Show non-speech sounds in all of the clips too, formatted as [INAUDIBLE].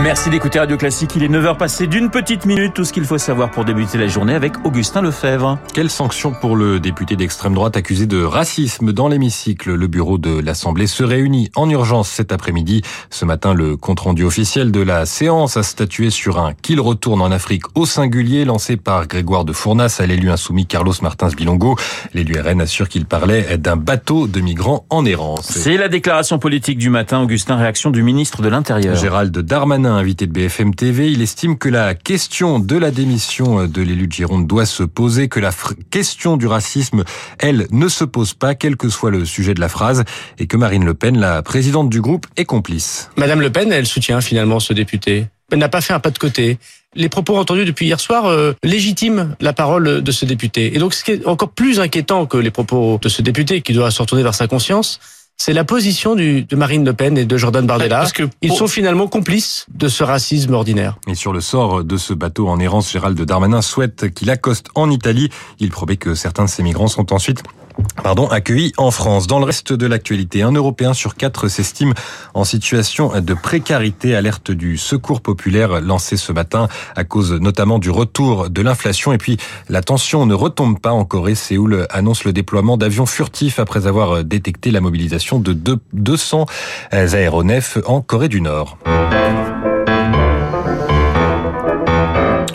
Merci d'écouter Radio Classique. Il est 9h passé d'une petite minute. Tout ce qu'il faut savoir pour débuter la journée avec Augustin Lefebvre. Quelle sanction pour le député d'extrême droite accusé de racisme dans l'hémicycle? Le bureau de l'Assemblée se réunit en urgence cet après-midi. Ce matin, le compte-rendu officiel de la séance a statué sur un qu'il retourne en Afrique au singulier lancé par Grégoire de Fournas à l'élu insoumis Carlos Martins Bilongo. L'élu RN assure qu'il parlait d'un bateau de migrants en errance. C'est la déclaration politique du matin. Augustin, réaction du ministre de l'Intérieur. Gérald Darmanin invité de BFM TV, il estime que la question de la démission de l'élu de Gironde doit se poser, que la question du racisme, elle, ne se pose pas, quel que soit le sujet de la phrase, et que Marine Le Pen, la présidente du groupe, est complice. Madame Le Pen, elle soutient finalement ce député. Elle n'a pas fait un pas de côté. Les propos entendus depuis hier soir euh, légitiment la parole de ce député. Et donc, ce qui est encore plus inquiétant que les propos de ce député, qui doit se retourner vers sa conscience, c'est la position du, de Marine Le Pen et de Jordan Bardella. Parce que ils sont finalement complices de ce racisme ordinaire. Et sur le sort de ce bateau en errance, Gérald Darmanin souhaite qu'il accoste en Italie. Il promet que certains de ces migrants sont ensuite pardon, accueillis en France. Dans le reste de l'actualité, un Européen sur quatre s'estime en situation de précarité. Alerte du Secours populaire lancé ce matin à cause notamment du retour de l'inflation. Et puis, la tension ne retombe pas en Corée. Séoul annonce le déploiement d'avions furtifs après avoir détecté la mobilisation de 200 aéronefs en Corée du Nord.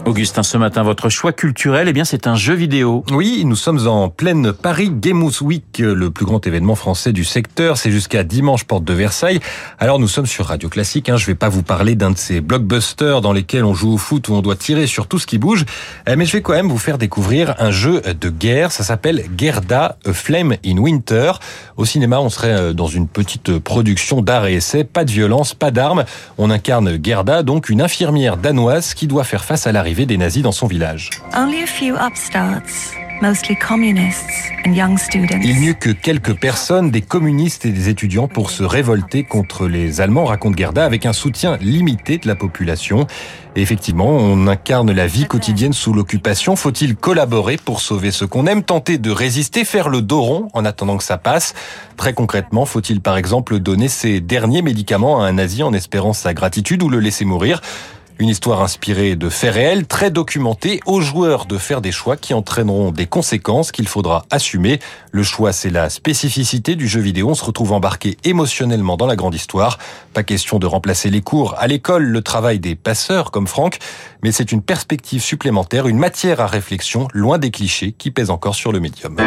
Augustin, ce matin, votre choix culturel, eh bien, c'est un jeu vidéo. Oui, nous sommes en pleine Paris Gamous Week, le plus grand événement français du secteur. C'est jusqu'à dimanche, porte de Versailles. Alors, nous sommes sur Radio Classique. Hein. Je vais pas vous parler d'un de ces blockbusters dans lesquels on joue au foot où on doit tirer sur tout ce qui bouge. Euh, mais je vais quand même vous faire découvrir un jeu de guerre. Ça s'appelle Gerda, A Flame in Winter. Au cinéma, on serait euh, dans une petite production d'art et essai. Pas de violence, pas d'armes. On incarne Gerda, donc une infirmière danoise qui doit faire face à l'arrivée des nazis dans son village. Il n'y eut que quelques personnes, des communistes et des étudiants pour se révolter contre les Allemands, raconte Gerda, avec un soutien limité de la population. Et effectivement, on incarne la vie quotidienne sous l'occupation. Faut-il collaborer pour sauver ce qu'on aime, tenter de résister, faire le dos rond en attendant que ça passe? Très concrètement, faut-il par exemple donner ses derniers médicaments à un nazi en espérant sa gratitude ou le laisser mourir? Une histoire inspirée de faits réels, très documentée, aux joueurs de faire des choix qui entraîneront des conséquences qu'il faudra assumer. Le choix, c'est la spécificité du jeu vidéo. On se retrouve embarqué émotionnellement dans la grande histoire. Pas question de remplacer les cours à l'école, le travail des passeurs comme Franck, mais c'est une perspective supplémentaire, une matière à réflexion, loin des clichés qui pèsent encore sur le médium.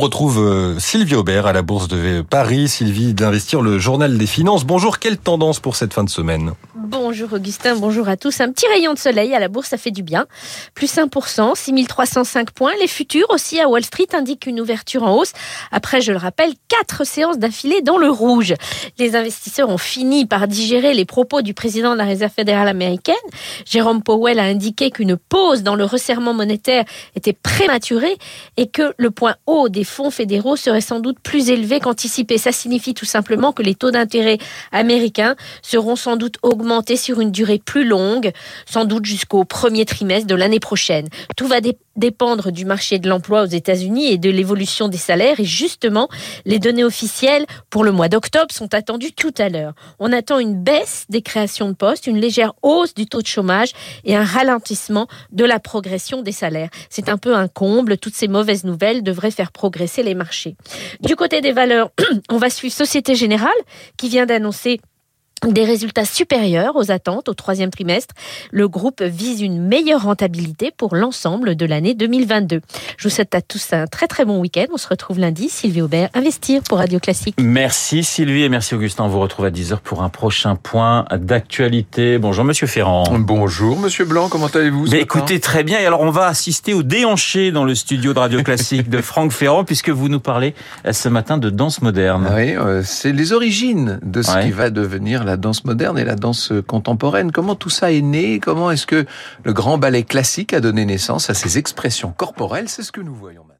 Retrouve euh, Sylvie Aubert à la Bourse de Paris. Sylvie d'Investir, le journal des finances. Bonjour, quelle tendance pour cette fin de semaine? Bonjour Augustin, bonjour à tous. Un petit rayon de soleil à la bourse, ça fait du bien. Plus 1%, 6305 points. Les futurs aussi à Wall Street indiquent une ouverture en hausse. Après, je le rappelle, quatre séances d'affilée dans le rouge. Les investisseurs ont fini par digérer les propos du président de la Réserve fédérale américaine. Jérôme Powell a indiqué qu'une pause dans le resserrement monétaire était prématurée et que le point haut des fonds fédéraux serait sans doute plus élevé qu'anticipé. Ça signifie tout simplement que les taux d'intérêt américains seront sans doute augmentés sur une durée plus longue, sans doute jusqu'au premier trimestre de l'année prochaine. Tout va dépendre du marché de l'emploi aux États-Unis et de l'évolution des salaires. Et justement, les données officielles pour le mois d'octobre sont attendues tout à l'heure. On attend une baisse des créations de postes, une légère hausse du taux de chômage et un ralentissement de la progression des salaires. C'est un peu un comble. Toutes ces mauvaises nouvelles devraient faire progresser les marchés. Du côté des valeurs, [CLEARS THROAT] on va suivre Société Générale qui vient d'annoncer des résultats supérieurs aux attentes au troisième trimestre. Le groupe vise une meilleure rentabilité pour l'ensemble de l'année 2022. Je vous souhaite à tous un très très bon week-end. On se retrouve lundi. Sylvie Aubert, Investir pour Radio Classique. Merci Sylvie et merci Augustin. On vous retrouve à 10h pour un prochain point d'actualité. Bonjour Monsieur Ferrand. Bonjour Monsieur Blanc, comment allez-vous Écoutez très bien. Et alors on va assister au déhanché dans le studio de Radio Classique de Franck Ferrand puisque vous nous parlez euh, ce matin de danse moderne. Oui, euh, c'est les origines de ce qui va devenir la danse moderne et la danse contemporaine. Comment tout ça est né? Comment est-ce que le grand ballet classique a donné naissance à ces expressions corporelles? C'est ce que nous voyons maintenant.